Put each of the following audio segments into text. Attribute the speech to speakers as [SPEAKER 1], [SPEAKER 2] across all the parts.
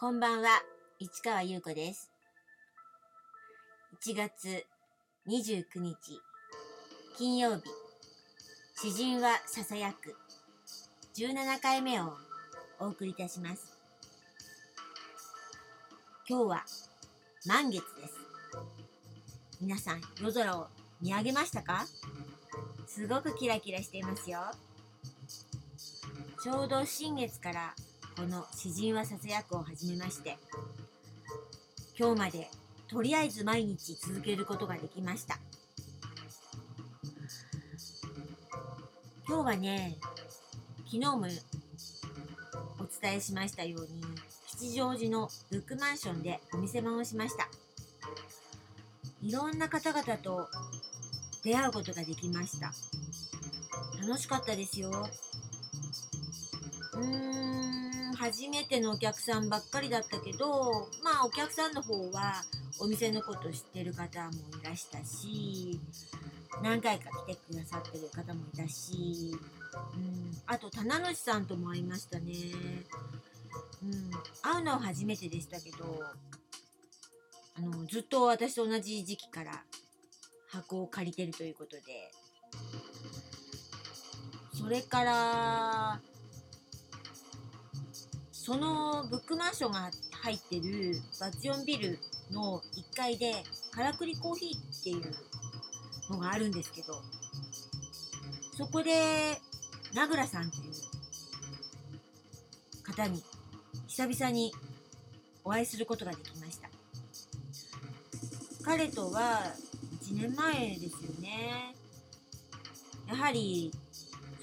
[SPEAKER 1] こんばんは、市川優子です。1月29日、金曜日、詩人はささやく、17回目をお送りいたします。今日は満月です。皆さん、夜空を見上げましたか？すごくキラキラしていますよ。ちょうど新月からこの詩人はささやくを始めまして今日までとりあえず毎日続けることができました。今日はね昨日もお伝えしましたように吉祥寺のブックマンションでお店番をしました。いろんな方々と出会うことができました。楽しかったですよ。うーん。初めてのお客さんばっかりだったけどまあお客さんの方はお店のこと知ってる方もいらしたし何回か来てくださってる方もいたし、うん、あと棚主さんとも会いましたね、うん、会うのは初めてでしたけどあのずっと私と同じ時期から箱を借りてるということでそれからそのブックマンションが入ってるバチオンビルの1階でからくりコーヒーっていうのがあるんですけどそこで名倉さんという方に久々にお会いすることができました。彼とは1年前ですよね。やはり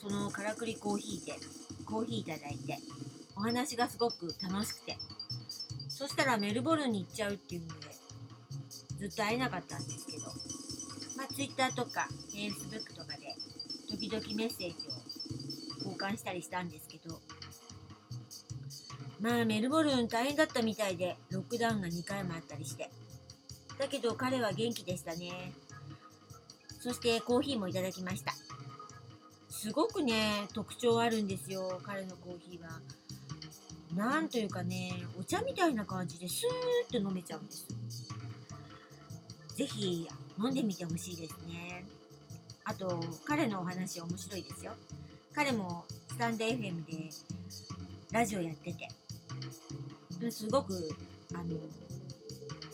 [SPEAKER 1] そのからくりコーヒーでコーヒーいただいてお話がすごく楽しくて。そしたらメルボルンに行っちゃうっていうのでずっと会えなかったんですけど。まあ Twitter とか Facebook とかで時々メッセージを交換したりしたんですけど。まあメルボルン大変だったみたいでロックダウンが2回もあったりして。だけど彼は元気でしたね。そしてコーヒーもいただきました。すごくね特徴あるんですよ彼のコーヒーは。なんというかねお茶みたいな感じでスーッと飲めちゃうんですぜひ飲んでみてほしいですね。あと彼のお話面白いですよ。彼もスタンド FM でラジオやってて。すごくあの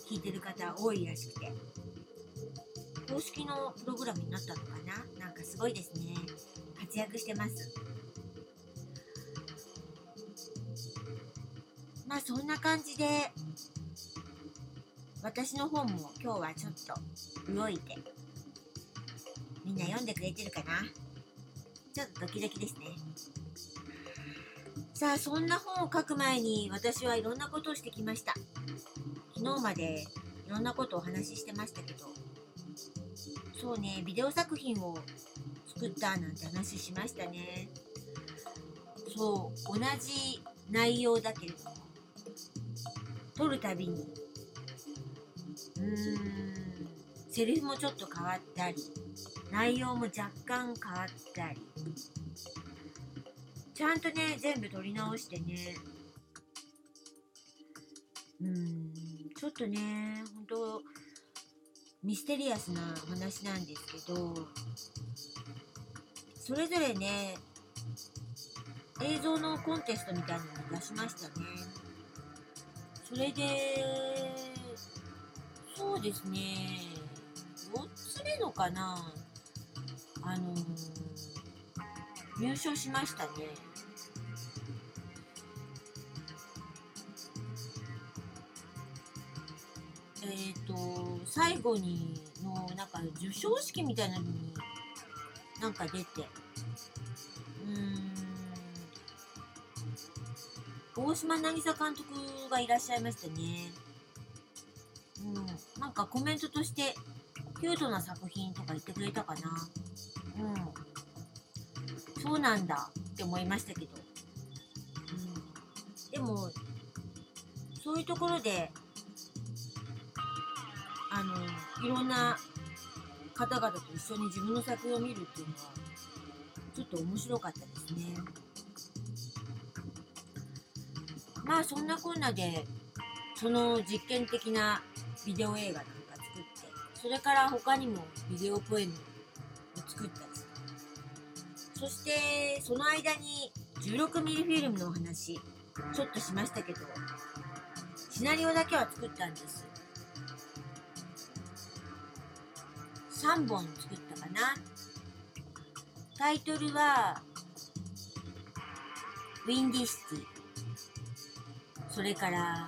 [SPEAKER 1] 聞いてる方多いらしくて。公式のプログラムになったのかな？なんかすごいですね。活躍してます。まあそんな感じで私の本も今日はちょっと動いてみんな読んでくれてるかな？ちょっとドキドキですね。さあそんな本を書く前に私はいろんなことをしてきました。昨日までいろんなことをお話ししてましたけどそうねビデオ作品を作ったなんて話しましたね。そう同じ内容だけれど。も撮るたびに。うーん。セリフもちょっと変わったり内容も若干変わったり。ちゃんとね全部撮り直してね。うーん。ちょっとね本当ミステリアスなお話なんですけどそれぞれね映像のコンテストみたいなのを出しましたねそれでそうですね。4つ目のかな。あの入賞しましたね。えっ、と最後にのなんか授賞式みたいなのになんか出て。うん。大島渚監督がいらっしゃいましたね。うん。なんかコメントとしてキュートな作品とか言ってくれたかな。うん。そうなんだって思いましたけど、うん、でもそういうところであのいろんな方々と一緒に自分の作品を見るっていうのはちょっと面白かったですね。まあそんなこんなでその実験的なビデオ映画なんか作ってそれから他にもビデオポエムを作ったりそしてその間に 16mm フィルムのお話ちょっとしましたけどシナリオだけは作ったんです。3本作ったかな。タイトルはウィンディシティそれから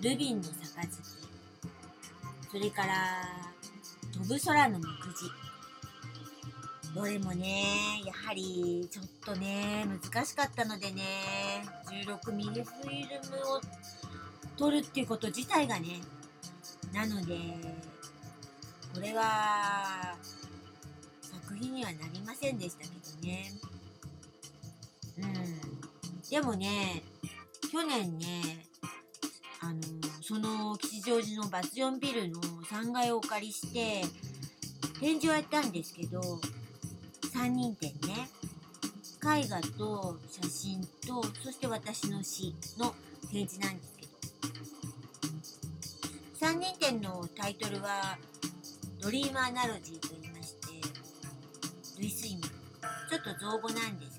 [SPEAKER 1] ルビンの杯。それから飛ぶ空の目次。どれもねやはりちょっとね難しかったのでね 16mm フィルムを撮るっていうこと自体がねなのでこれは作品にはなりませんでしたけどね。うん。でもね去年ねあのその吉祥寺のバスジョンビルの3階をお借りして展示をやったんですけど3人展ね。絵画と写真とそして私の詩の展示なんですけど。3人展のタイトルは「ドリームアナロジー」と言いまして類推文。ちょっと造語なんです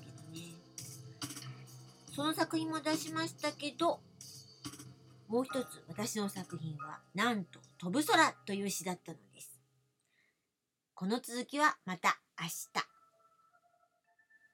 [SPEAKER 1] その作品も出しましたけどもう一つ私の作品はなんと「飛ぶ空」という詩だったのですこの続きはまた明日。